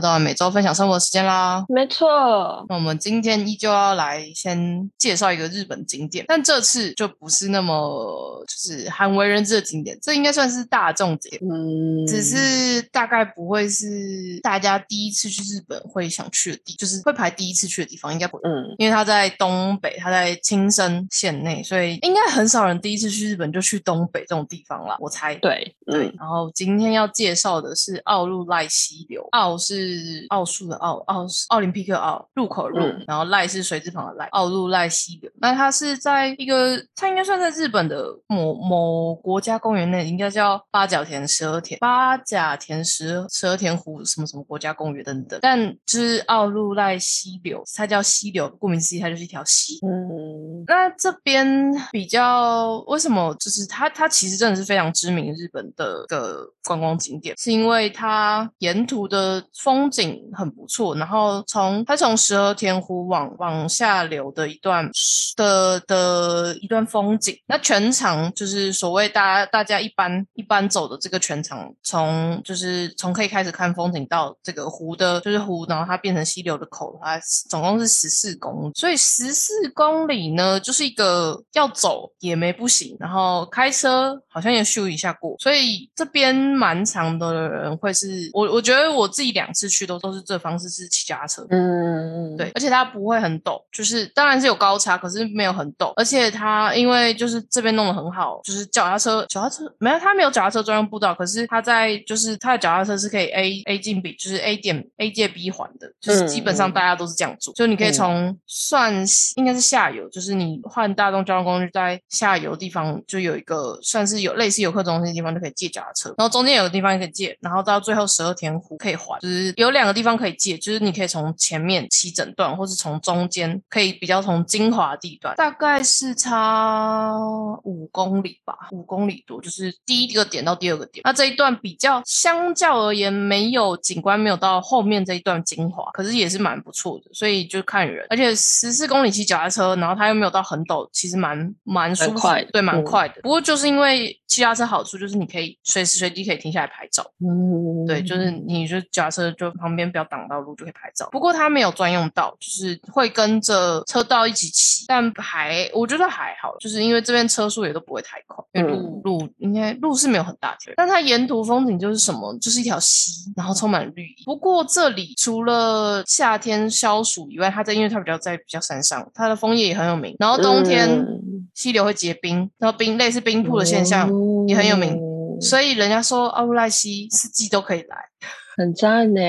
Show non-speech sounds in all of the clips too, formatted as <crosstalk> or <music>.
到了每周分享生活时间啦。没错，那我们今天依旧要来先介绍一个日本景点，但这次就不是那么就是罕为人知的景点，这应该算是大众景点，嗯，只是大概不会是大家第一次去日本会想去的地，就是会排第一次去的地方，应该不会。嗯，因为它在东北，它在青森县内，所以应该很少人第一次去日本就去东北这种地方啦，我猜。对，对嗯，，然后今天要介绍的是奥路赖溪流，奥是奥数的奥，奥奥林匹克奥，入口入，嗯然后赖是水字旁的赖，奥路赖溪流。那它是在一个，它应该算在日本的某某国家公园内，应该叫八角田十二田八甲田十十二田湖什么什么国家公园等等。但就是奥路赖溪流，它叫溪流，顾名思义，它就是一条溪。嗯，那这边比较为什么就是它它其实真的是非常知名日本的个观光景点，是因为它沿途的风风景很不错，然后从它从十和田湖往往下流的一段的的一段风景，那全长就是所谓大家大家一般一般走的这个全长，从就是从可以开始看风景到这个湖的，就是湖，然后它变成溪流的口，它总共是十四公里，所以十四公里呢，就是一个要走也没不行，然后开车好像也咻一下过，所以这边蛮长的人会是我我觉得我自己两次去都都是这方式是骑脚踏车，嗯，对，，而且它不会很陡，就是当然是有高差，可是没有很陡，而且它因为就是这边弄得很好，就是脚踏车脚踏车没有它没有脚踏车专用步道，可是它在就是它的脚踏车是可以 A A 进 B，就是 A 点 A 界 B 环的，就是基本上大家都是这样做，就你可以嗯。从算是应该是下游，就是你换大众交通工具在下游地方就有一个算是有类似游客中心的地方就可以借脚踏车，然后中间有个地方也可以借，然后到最后十二天湖可以还，就是有两个地方可以借，就是你可以从前面骑整段，或是从中间可以比较从精华地段，大概是差五公里吧，五公里多，就是第一个点到第二个点。那这一段比较相较而言没有景观没有到后面这一段精华，可是也是蛮不错的，所以就看人。而且十四公里骑脚踏车，然后它又没有到很陡，其实蛮蛮舒服，快的对，蛮嗯快的。不过就是因为骑脚踏车好处就是你可以随时随地可以停下来拍照。嗯，对，就是你就脚踏车就旁边不要挡到路就可以拍照。不过它没有专用道，就是会跟着车道一起骑，但还我觉得还好，就是因为这边车速也都不会太快，因为路、路应该路是没有很大条，但它沿途风景就是什么，就是一条溪，然后充满绿意。不过这里除了夏天消暑以外，它在因为它比较在比较山上，它的枫叶也很有名，然后冬天。嗯溪流会结冰，然后冰类似冰瀑的现象，也很有名嗯所以人家说奥布赖溪四季都可以来。很赞呢。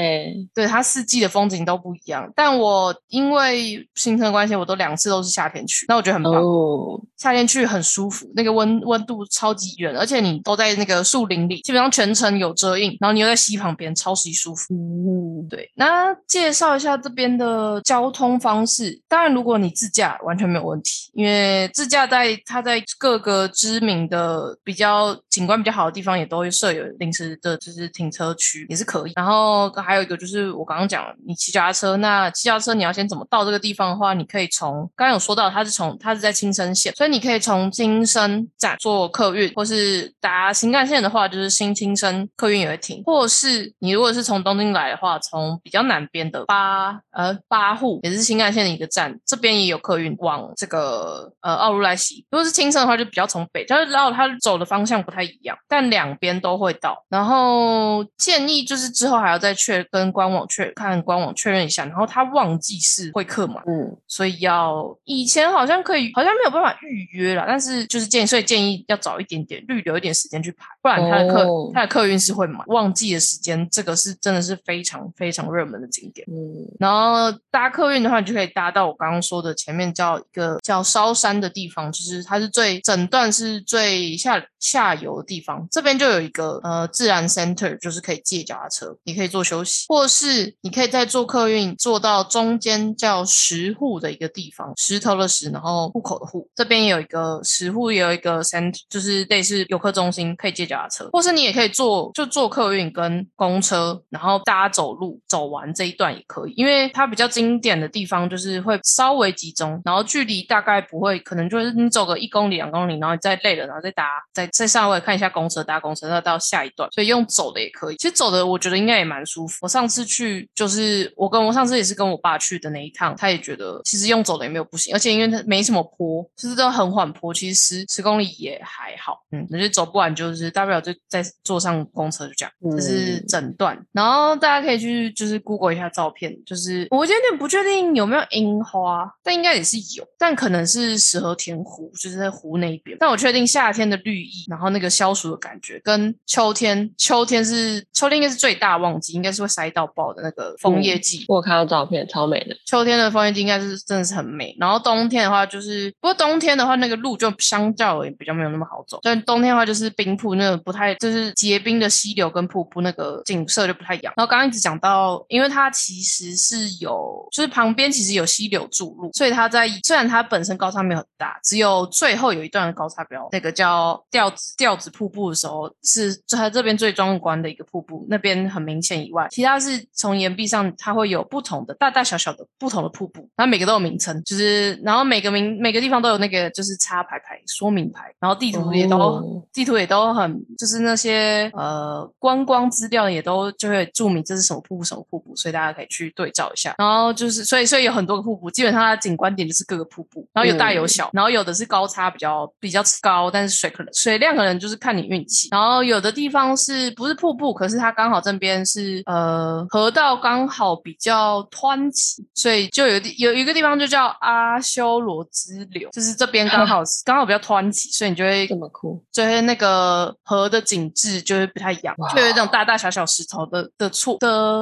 对它四季的风景都不一样。但我因为行程关系，我都两次都是夏天去，那我觉得很棒。哦，夏天去很舒服，那个温温度超级远，而且你都在那个树林里，基本上全程有遮荫，然后你又在溪旁边，超级舒服。嗯，对，那介绍一下这边的交通方式。当然，如果你自驾完全没有问题，因为自驾在它在各个知名的比较景观比较好的地方也都会设有临时的就是停车区，也是可以。然后还有一个就是我刚刚讲，你骑脚踏车，那骑脚踏车你要先怎么到这个地方的话，你可以从刚刚有说到，它是从它是在青森县，所以你可以从青森站坐客运，或是搭新干线的话，就是新青森客运也会停，或是你如果是从东京来的话，从比较南边的八呃八户也是新干线的一个站，这边也有客运往这个呃奥入濑溪。如果是青森的话，就比较从北，就是绕它走的方向不太一样，但两边都会到。然后建议就是之还要再确跟官网确看官网确认一下，然后他旺季是会客满。嗯，所以要以前好像可以，好像没有办法预约了，但是就是建议，所以建议要早一点点，预留一点时间去排，不然他的客、哦它的客运是会满。旺季的时间，这个是真的是非常非常热门的景点。嗯，然后搭客运的话，你就可以搭到我刚刚说的前面叫一个叫烧山的地方，就是它是最整段是最下下游的地方。这边就有一个呃自然 center，就是可以借脚踏车。你可以做休息，或是你可以再坐客运坐到中间叫石户的一个地方，石头的石，然后户口的户，这边有一个石户，也有一个 cent，就是类似游客中心，可以借脚踏车，或是你也可以坐就坐客运跟公车，然后大家走路走完这一段也可以，因为它比较经典的地方就是会稍微集中，然后距离大概不会，可能就是你走个一公里两公里，然后你再累了，然后再搭再再稍微看一下公车搭公车，再到下一段，所以用走的也可以。其实走的我觉得应该也蛮舒服。我上次去就是我跟我上次也是跟我爸去的那一趟，他也觉得其实用走的也没有不行，而且因为它没什么坡，就是都很缓坡，其实十十公里也还好。嗯，我觉得走不完就是大不了就再坐上公车就这样，这是嗯整段。然后大家可以去就是 Google 一下照片，就是我有点不确定有没有樱花，但应该也是有，但可能是石河田湖，就是在湖那一边。但我确定夏天的绿意，然后那个消暑的感觉，跟秋天，秋天是秋天应该是最大旺季，应该是会塞到爆的那个枫叶季。我有看到照片，超美的。秋天的枫叶季应该是真的是很美，然后冬天的话就是，不过冬天的话那个路就相较而言比较没有那么好走，但冬天的话就是冰瀑那个不太就是结冰的溪流跟瀑布那个景色就不太一样。然后刚刚一直讲到，因为它其实是有就是旁边其实有溪流注入，所以它在虽然它本身高差没有很大，只有最后有一段的高差比较那个叫吊子吊子瀑布的时候是它这边最壮观的一个瀑布，那边很明显以外，其他是从岩壁上它会有不同的大大小小的不同的瀑布，然后每个都有名称，就是然后每个名每个地方都有那个就是插牌牌说明牌，然后地图也都、哦地图也都很就是那些呃观光资料也都就会注明这是什么瀑布什么瀑布，所以大家可以去对照一下。然后就是所以所以有很多个瀑布，基本上它的景观点就是各个瀑布，然后有大有小，然后有的是高差比较比较高，但是水可能水量可能就是看你运气。然后有的地方是不是瀑布，可是它刚好这边是呃河道刚好比较湍急，所以就有有一个地方就叫阿修罗支流，就是这边刚好 <laughs> 刚好比较湍急，所以你就会这么酷，就会那个河的景致就会不太一样，哇就有一种大大小小石头的的错的，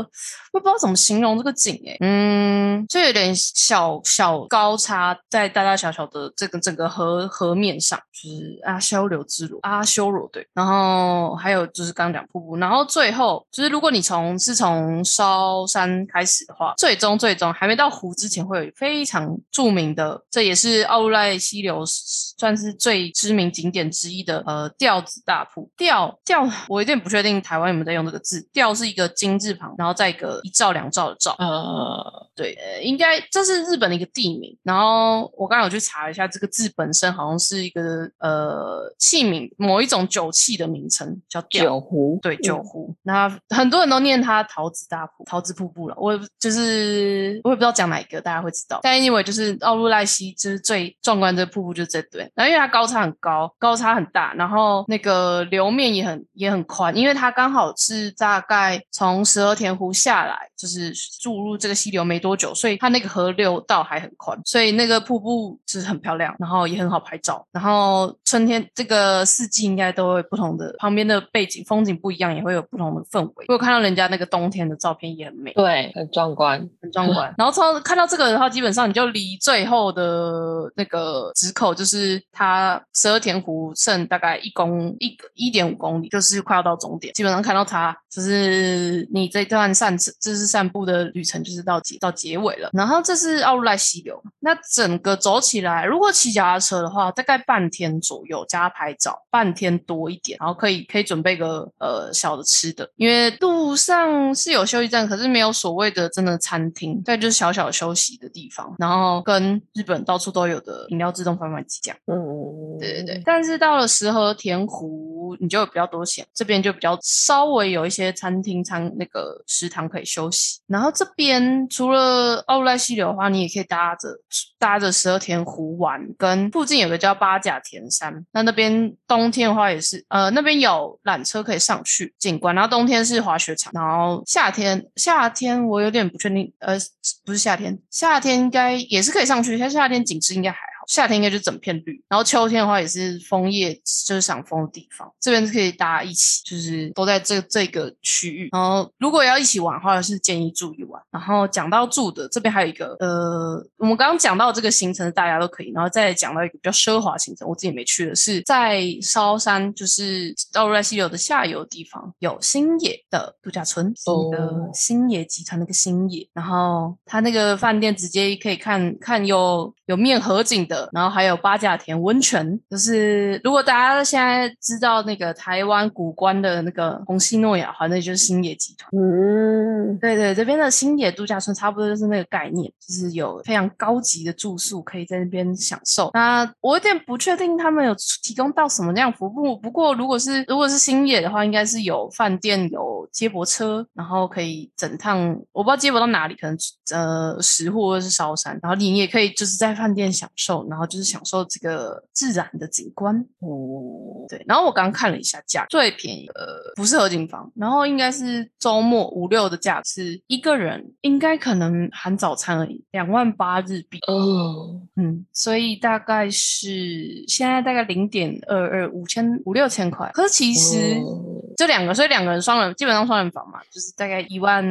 我不知道怎么形容这个景诶、嗯，就有点小小高差在大大小小的这个整个河河面上，就是阿修罗之路，阿修罗对，然后还有就是刚刚讲瀑布，然后最后就是如果你从是从烧山开始的话，最终最终还没到湖之前会有非常著名的，这也是奥入赖溪流算是最知名景点之一的呃吊子大瀑。吊吊，我有点不确定台湾有没有在用这个字。吊是一个金字旁，然后再一个一兆两兆的兆。呃，对，呃应该这是日本的一个地名。然后我刚刚有去查一下，这个字本身好像是一个呃器皿，某一种酒器的名称，叫。酒壶，对，嗯酒壶。那很多人都念它桃子大瀑、桃子瀑布了。我也就是我也不知道讲哪一个，大家会知道。但 anyway，就是奥路赖西，就是最壮观的瀑布，就是这对。然后因为它高差很高，高差很大，然后那个流面也很也很宽，因为它刚好是大概从十二田湖下来，就是注入这个溪流没多久，所以它那个河流道还很宽，所以那个瀑布就是很漂亮，然后也很好拍照。然后春天这个四季应该都会不同的，旁边的背景风景不一样，也会有不同的氛围。我有看到人家那个冬天的照片也很美。对，很壮观。很壮观。然后从看到这个的话，基本上你就离最后的那个直口，就是它十二田湖剩大概一公一一点五公里，就是快要到终点。基本上看到它，就是你这段散这是散步的旅程，就是到结到结尾了。然后这是奥入赖溪流，那整个走起来，如果骑脚踏车的话，大概半天左右加拍照，半天多一点，然后可以可以准备个呃小的吃的，因为路上是有休息站，可是没有所谓的真的餐厅，对，就是小小休息的地方，然后跟日本到处都有的饮料自动贩卖机这样。嗯，对对对，但是到了石河田湖，你就比较多钱，这边就比较稍微有一些餐厅餐那个食堂可以休息。然后这边除了奥莱溪流的话，你也可以搭着搭着石河田湖玩，跟附近有个叫八甲田山，那那边冬天的话也是，呃，那边有缆车可以上去景观，然后冬天是滑雪场，然后夏天夏天我有点不确定，呃，不是夏天，夏天应该也是可以上去，但夏天景致应该还。夏天应该就整片绿，然后秋天的话也是枫叶就是赏枫的地方，这边是可以大家一起，就是都在这这个区域。然后如果要一起玩的话，是建议住一晚。然后讲到住的这边还有一个呃，我们刚刚讲到这个行程大家都可以，然后再讲到一个比较奢华行程，我自己没去的是在烧山，就是到瑞西流的下游地方有星野的度假村，那个星野集团那个星野，然后它那个饭店直接可以看看有有面河景的，然后还有八甲田温泉，就是如果大家现在知道那个台湾古关的那个红西诺亚，那就是星野集团。嗯，对对，这边的星野度假村差不多就是那个概念，就是有非常高级的住宿可以在那边享受。那我有点不确定他们有提供到什么样服务，不过如果是如果是星野的话，应该是有饭店有接驳车，然后可以整趟我不知道接驳到哪里，可能呃石户或者是烧山，然后你也可以就是在饭店享受，然后就是享受这个自然的景观。哦，对，然后我刚刚看了一下价，最便宜呃不是合景房，然后应该是周末五六的价是一个人应该可能含早餐而已，两万八日币。哦，嗯，所以大概是现在大概零点二二五千五六千块，可是其实哦这两个，所以两个人双人基本上双人房嘛，就是大概一万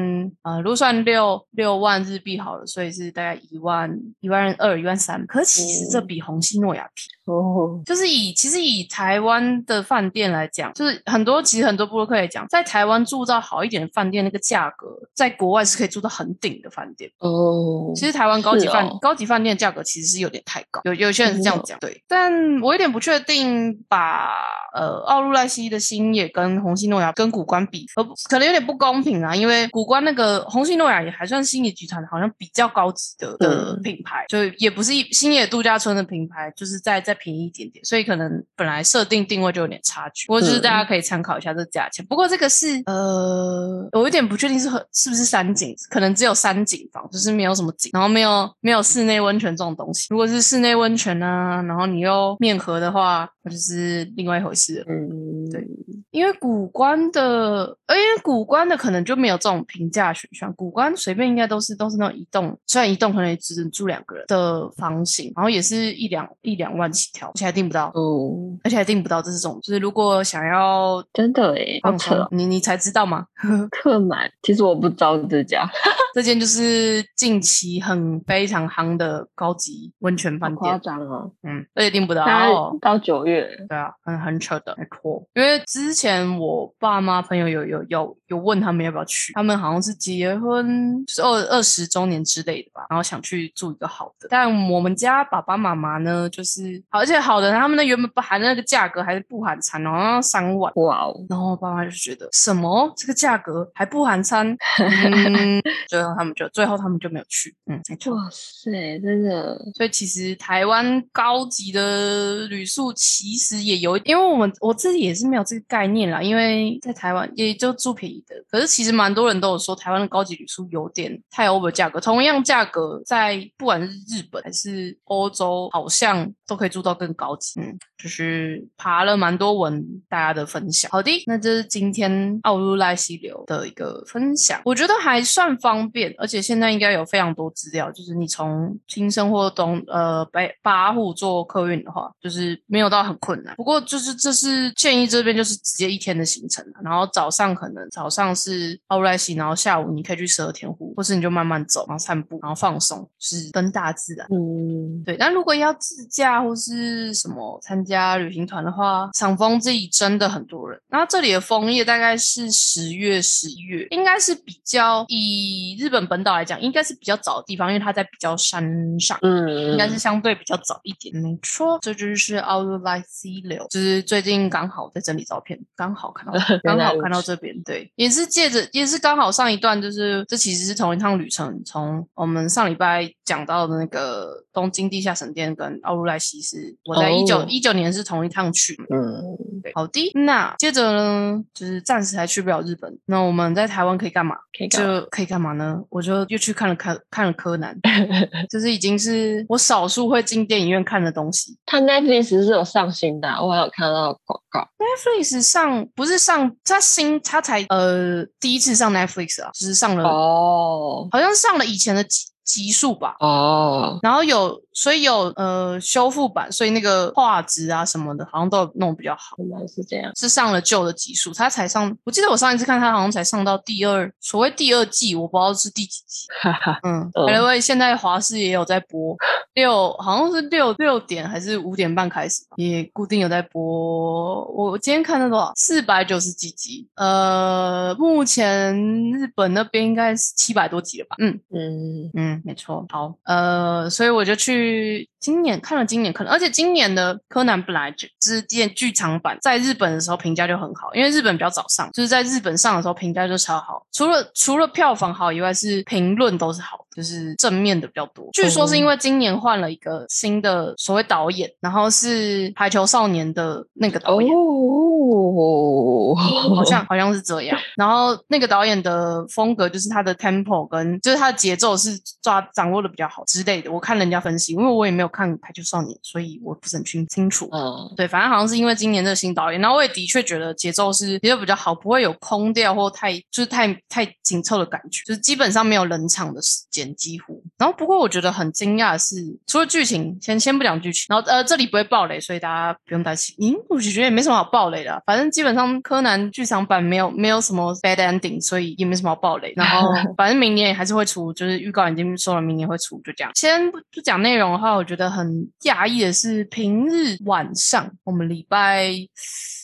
呃，如果算六六万日币好了，所以是大概一万一万二一万三，可是其实这比红西诺亚便。哦，就是以其实以台湾的饭店来讲，就是很多其实很多布洛克也讲，在台湾住到好一点的饭店，那个价格在国外是可以住到很顶的饭店。哦，其实台湾高级饭、哦高级饭店的价格其实是有点太高，有有些人是这样讲，对。但我有点不确定把呃奥路赖西的星野跟红星诺亚跟古关比，呃可能有点不公平啊，因为古关那个红星诺亚也还算星野集团好像比较高级的品牌，就也不是一星野度假村的品牌，就是再再便宜一点点，所以可能本来设定定位就有点差距。不过就是大家可以参考一下这个价钱。不过这个是呃，我有点不确定是和是不是山景，可能只有山景房，就是没有什么景，然后没有没有室内温泉这种东西。如果是室内温泉啊，然后你又面河的话，那就是另外一回事了。嗯，对因为古关的，呃，因为古关的可能就没有这种平价选项，古关随便应该都是都是那种一栋，虽然一栋可能也只能住两个人的房型，然后也是一两一两万起跳，而且还订不到，哦，而且还订不到这种，就是如果想要真的哎，好扯。哦，，你你才知道吗？<laughs> 客满，其实我不知道这家，<laughs> 这间就是近期很非常夯的高级温泉饭店，张哦，嗯，而且订不到。它到九月，对啊，很很扯的，没错。因为之前我爸妈朋友有有有有问他们要不要去，他们好像是结婚就是二二十周年之类的吧，然后想去住一个好的。但我们家爸爸妈妈呢，就是而且好的，他们那原本不含那个价格还是不含餐，好像要三万。哇哦，然后我爸妈就觉得什么？这个价格还不含餐，<laughs> 嗯，最后他们就最后他们就没有去，嗯，没错。哇塞，真的，所以其实台湾高级的旅宿其实也有，因为我们我自己也是没有这个概念啦，因为在台湾也就住便宜的，可是其实蛮多人都有说台湾的高级旅宿有点太 over 价格，同样价格在不管是日本还是欧洲，好像都可以住到更高级，嗯，就是爬了蛮多文大家的分享。好的，那这是今天奥路赖溪流的一个分享，我觉得还算方便，而且现在应该有非常多资料，就是你从新生或东呃北八户做客运的话，就是没有到很困难。不过就是这是建议这边就是直接一天的行程啊然后早上可能早上是奥路赖溪，然后下午你可以去十二天湖，或是你就慢慢走，然后散步，然后放松，就是跟大自然。嗯，对，但如果要自驾或是什么参加旅行团的话，赏枫这里真的很多人。那这里的枫叶大概是十月、十一月，应该是比较以日本本岛来讲，应该是比较早的地方，因为它在比较山上。嗯，应该是相对比较早一点，没错，这就是奥路莱溪流，就是最近刚好在整理照片，刚好看到，<laughs> 刚好看到这边，对，也是借着，也是刚好上一段，就是这其实是同一趟旅程，从我们上礼拜讲到的那个东京地下神殿跟奥路莱西斯我在一九哦一九年是同一趟去的，嗯，对，好的，那接着呢，就是暂时还去不了日本，那我们在台湾可以干嘛？可以就可以干嘛呢？我就又去看了看看了柯南，<laughs> 就是已经是我少数会进电影院看的东西。他 Netflix 是有上新的啊，我还有看到广告，Netflix 上不是上，它新他才呃第一次上 Netflix 啊，就是上了，哦，好像上了以前的几集数吧。哦，然后有，所以有呃修复版，所以那个画质啊什么的，好像都弄比较好。原来是这样。是上了旧的集数，他才上。我记得我上一次看他好像才上到第二，所谓第二季，我不知道是第几集。哈哈，嗯，嗯因为现在华视也有在播，六好像是六六点还是五点半开始吧，也固定有在播。我今天看到多少？四百九十几集。呃，目前日本那边应该是七百多集了吧？嗯嗯，嗯，没错。好，呃，所以我就去去今年看了今年可能，而且今年的柯南本来就之前剧场版在日本的时候评价就很好，因为日本比较早上，就是在日本上的时候评价就超好。除了除了票房好以外，是评论都是好，就是正面的比较多。据说是因为今年换了一个新的所谓导演，然后是《排球少年》的那个导演。哦，好像好像是这样，然后那个导演的风格就是他的 tempo 跟就是他的节奏是抓掌握的比较好之类的。我看人家分析，因为我也没有看《排球少年》，所以我不是很清清楚。嗯，对，反正好像是因为今年这个新导演，然后我也的确觉得节奏是节奏比较好，不会有空掉或太就是太太紧凑的感觉，就是基本上没有冷场的时间几乎。然后不过我觉得很惊讶的是，除了剧情，先先不讲剧情，然后呃这里不会爆雷，所以大家不用担心。嗯，我就觉得也没什么好爆雷的啊、反正基本上柯南剧场版没有没有什么 bad ending，所以也没什么好爆雷。然后 <laughs> 反正明年也还是会出，就是预告已经说了明年会出，就这样。先不不讲内容的话，我觉得很讶异的是，平日晚上我们礼拜礼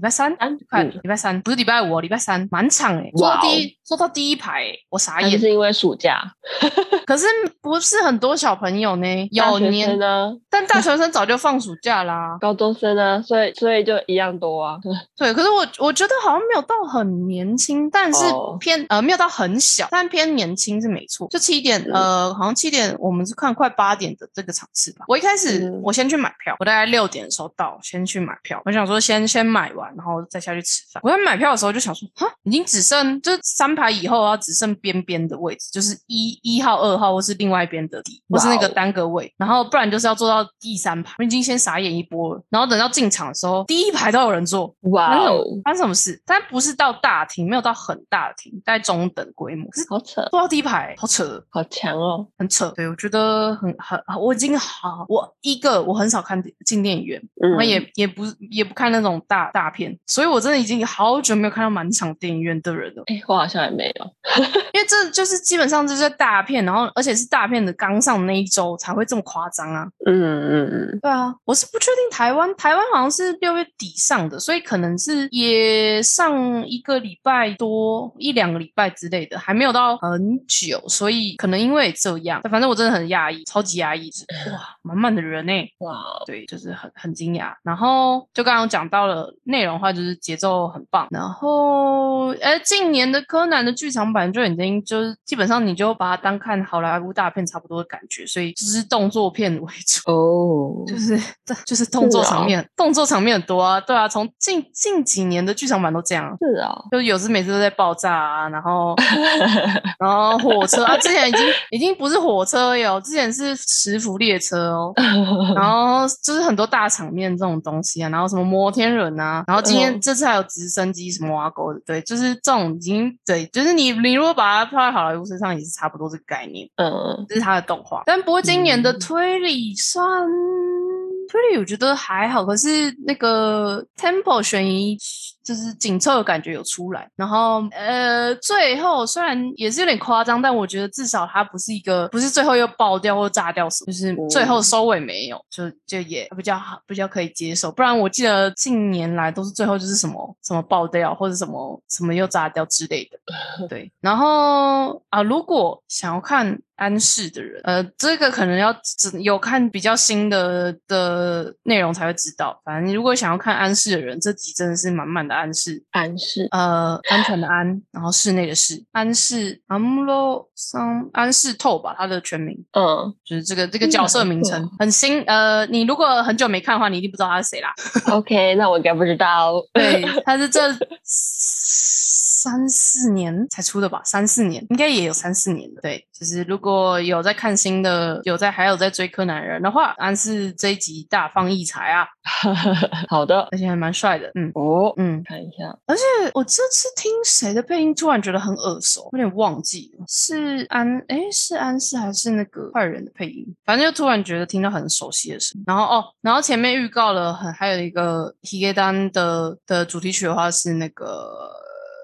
拜三三看嗯礼拜三不是礼拜五哦，礼拜三满场哎，坐第一坐到第一排哎，我傻眼。还是因为暑假，<laughs> 可是不是很多小朋友呢，有年生，呢，但大学生早就放暑假啦。<laughs> 高中生呢，所以所以就一样多啊。<laughs> 对，可是我我觉得好像没有到很年轻，但是哦偏、呃没有到很小，但偏年轻是没错。就七点嗯呃，好像七点，我们是看快八点的这个场次吧。我一开始、嗯我先去买票，我大概六点的时候到，先去买票。我想说先先买完，然后再下去吃饭。我在买票的时候就想说，哈，已经只剩就三排以后啊，只剩边边的位置，就是一一号、二号或是另外一边的底，或是那个单个位，然后不然就是要坐到第三排。我已经先傻眼一波了，然后等到进场的时候，第一排都有人坐。哇哦，发生什么事？但不是到大厅，没有到很大的厅，大概中等规模。可是好扯，坐到第一排，好扯，好强哦。很扯。对我觉得很很，我已经好，我一个我很少看进电影院，嗯然后也也不也不看那种大大片，所以我真的已经好久没有看到满场电影院的人了。哎，我好像也没有。<laughs> 因为这就是基本上就是大片，然后而且是大片的刚上那一周才会这么夸张啊。嗯嗯嗯，对啊，我是不确定台湾，台湾好像是六月底上的，所以可能是也上一个礼拜多一两个礼拜之类的，还没有到很久，所以可能因为这样，反正我真的很压抑，超级压抑，<laughs> 哇，满满的人呢、哇哦，对，就是很很惊讶。然后就刚刚讲到了内容的话，就是节奏很棒。然后，呃，近年的柯南的剧场版就已经就是基本上你就把它当看好莱坞大片差不多的感觉，所以就是动作片为主。哦，就是这就是动作场面，动作场面很多啊，对啊，从近近几年的剧场版都这样，是啊，就是有时每次都在爆炸啊，然后 <laughs> 然后火车啊，之前已经已经不是火车哟，之前是磁浮列车哦，<laughs> 然后就是很多大场面这种东西啊，然后什么摩天轮啊，然后今天嗯这次还有直升机什么挖沟的，对，就是这种已经对，就是你你如果把它放在好莱坞身上，也是差不多这个概念。嗯，这是它的动画。但不过今年的嗯推理算、推理，我觉得还好。可是那个 Temple 悬疑就是紧凑的感觉有出来。然后呃，最后虽然也是有点夸张，但我觉得至少它不是一个不是最后又爆掉或炸掉什么，就是最后收尾没有，就就也比较好，比较可以接受。不然我记得近年来都是最后就是什么什么爆掉或者什么什么又炸掉之类的。<laughs> 对，然后啊，如果想要看安室的人，呃，这个可能要只有看比较新的的内容才会知道。反正你如果想要看安室的人，这集真的是满满的安室，安室，呃，安全的安，然后室内的室，安室安姆罗桑安室透吧，他的全名嗯就是这个这个角色名称很新。呃，你如果很久没看的话，你一定不知道他是谁啦。，OK，那我应该不知道。对，<laughs> 他是这三四年才出的吧，三四年应该也有三四年了。对，就是如果有在看新的，有在还有在追柯南人的话，安是这一集大放异彩啊，<laughs> 好的，而且还蛮帅的。嗯哦，嗯，看一下，而且我这次听谁的配音，突然觉得很耳熟，有点忘记了，是安诶，是安室还是那个坏人的配音？反正就突然觉得听到很熟悉的声音。然后哦，然后前面预告了很还有一个 Higedan 的的主题曲的话是那个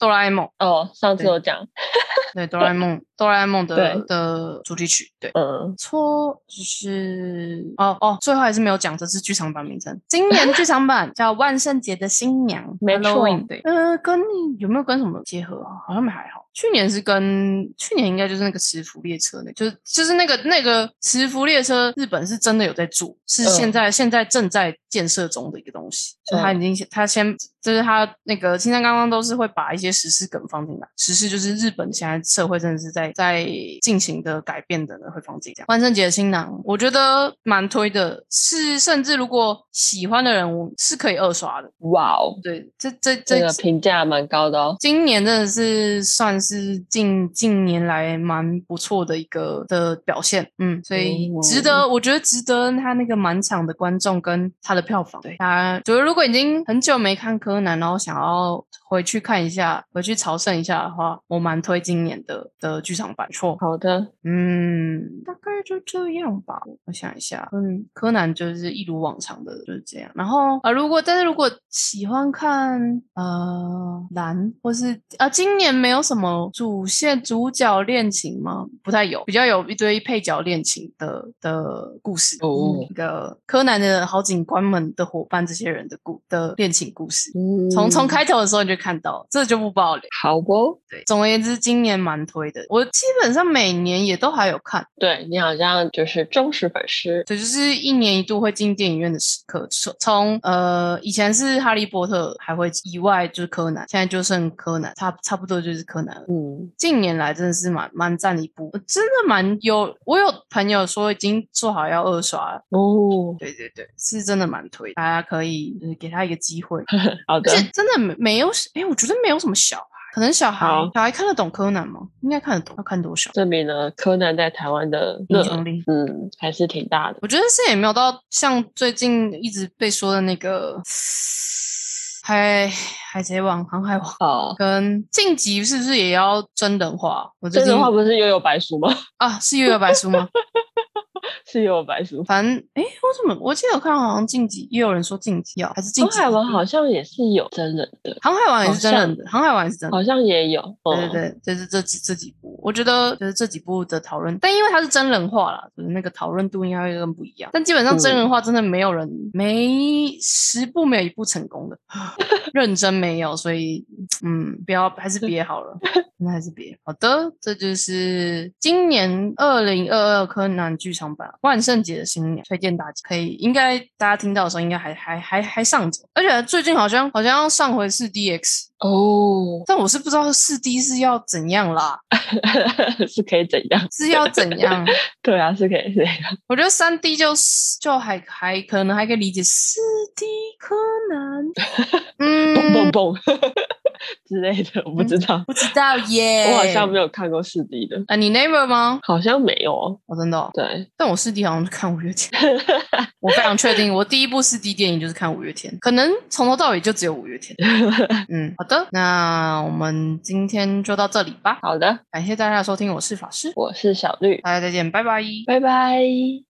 哆啦 A 梦，哦，上次对。有讲，<laughs> 对哆啦 A 梦哆啦 A 梦的的主题曲，对。嗯，错，就是哦哦，最后还是没有讲这是剧场版名称。今年剧场版叫《万圣节的新娘 <laughs>》没错对，呃，跟有没有跟什么结合啊？好像没还好。去年是跟去年应该就是那个磁浮列车那，就是就是那个那个磁浮列车，日本是真的有在做，是嗯现在、现在正在建设中的一个东西，就他已经他先就是他那个青山刚刚都是会把一些时事梗放进来，时事就是日本现在社会真的是在在进行的改变的呢，会放进这样。万圣节的新郎，我觉得蛮推的，是甚至如果喜欢的人，我是可以二刷的。哇哦，对，这这这这个评价蛮高的哦。今年真的是算是近近年来蛮不错的一个的表现，嗯，所以哦值得，我觉得值得他那个满场的观众跟他的票房。对，他觉得如果已经很久没看柯南，然后想要回去看一下，回去朝圣一下的话，我蛮推今年的的剧场版。错，好的，嗯，大概就这样吧。我想一下，嗯，柯南就是一如往常的就是这样。然后啊、呃如果但是如果喜欢看呃蓝或是啊、今年没有什么主线主角恋情吗？不太有，比较有一堆配角恋情的的故事。哦那个柯南的好警官们的伙伴，这些人的故的恋情故事。嗯，从从开头的时候你就看到，这就不爆雷。好不？对，总而言之，今年蛮推的，我基本上每年也都还有看。对你好像就是忠实粉丝，对，就是一年一度会进电影院的时刻。从从呃以前是哈利波特还会以外就是柯南，现在就剩柯南，差差不多就是柯南了。嗯，近年来真的是蛮蛮赞的一部，真的蛮有。我有朋友说已经做好要二刷了，哦，对对对，是真的蛮推，大家可以就是给他一个机会。<laughs> 好的而，且真的没没有，哎，我觉得没有什么小孩，可能小孩小孩看得懂柯南吗？应该看得懂，要看多少？证明了柯南在台湾的影响力嗯，还是挺大的。我觉得是也没有到像最近一直被说的那个海海贼王、航海王哦，跟晋级是不是也要真人化？我最这近个话不是又有白书吗？啊是又有白书吗？<laughs> 是悠悠白书。反正哎，我怎么我记得我看好像晋级，也有人说晋级要还是晋级？航海王好像也是有真人的，航海王也是真人的，航海王也是真人的。好像也有。嗯，对对对，就是这几这几部，我觉得就是这几部的讨论，但因为它是真人化啦，就是那个讨论度应该会更不一样。但基本上真人化真的没有人，没十部没有一部成功的，<laughs> 认真没有，所以嗯，不要还是别好了，<laughs> 那还是别。好的，这就是今年二零二二柯南剧场版万圣节的新年，推荐大家可以，应该大家听到的时候应该还还还还上着，而且最近好像好像要上回四 DX。哦，但我是不知道四 D 是要怎样啦，<laughs> 是可以怎样？是要怎样？对啊，是可以怎样。<laughs> 我觉得三 D 就是就还还可能还可以理解，四 D 柯南，<laughs> 蹦蹦嗯，蹦 <laughs> 之类的，我不知道，不知道耶。<laughs> 我好像没有看过四 D 的，啊，你 neighbor 吗？好像没有哦。我、真的、哦，对，但我四 D 好像是看五月天，我非常确定，我第一部四 D 电影就是看五月天，可能从头到尾就只有五月天。<laughs> 嗯，好的，那我们今天就到这里吧，好的，感谢大家的收听，我是法师，我是小绿，大家再见，拜拜。拜拜。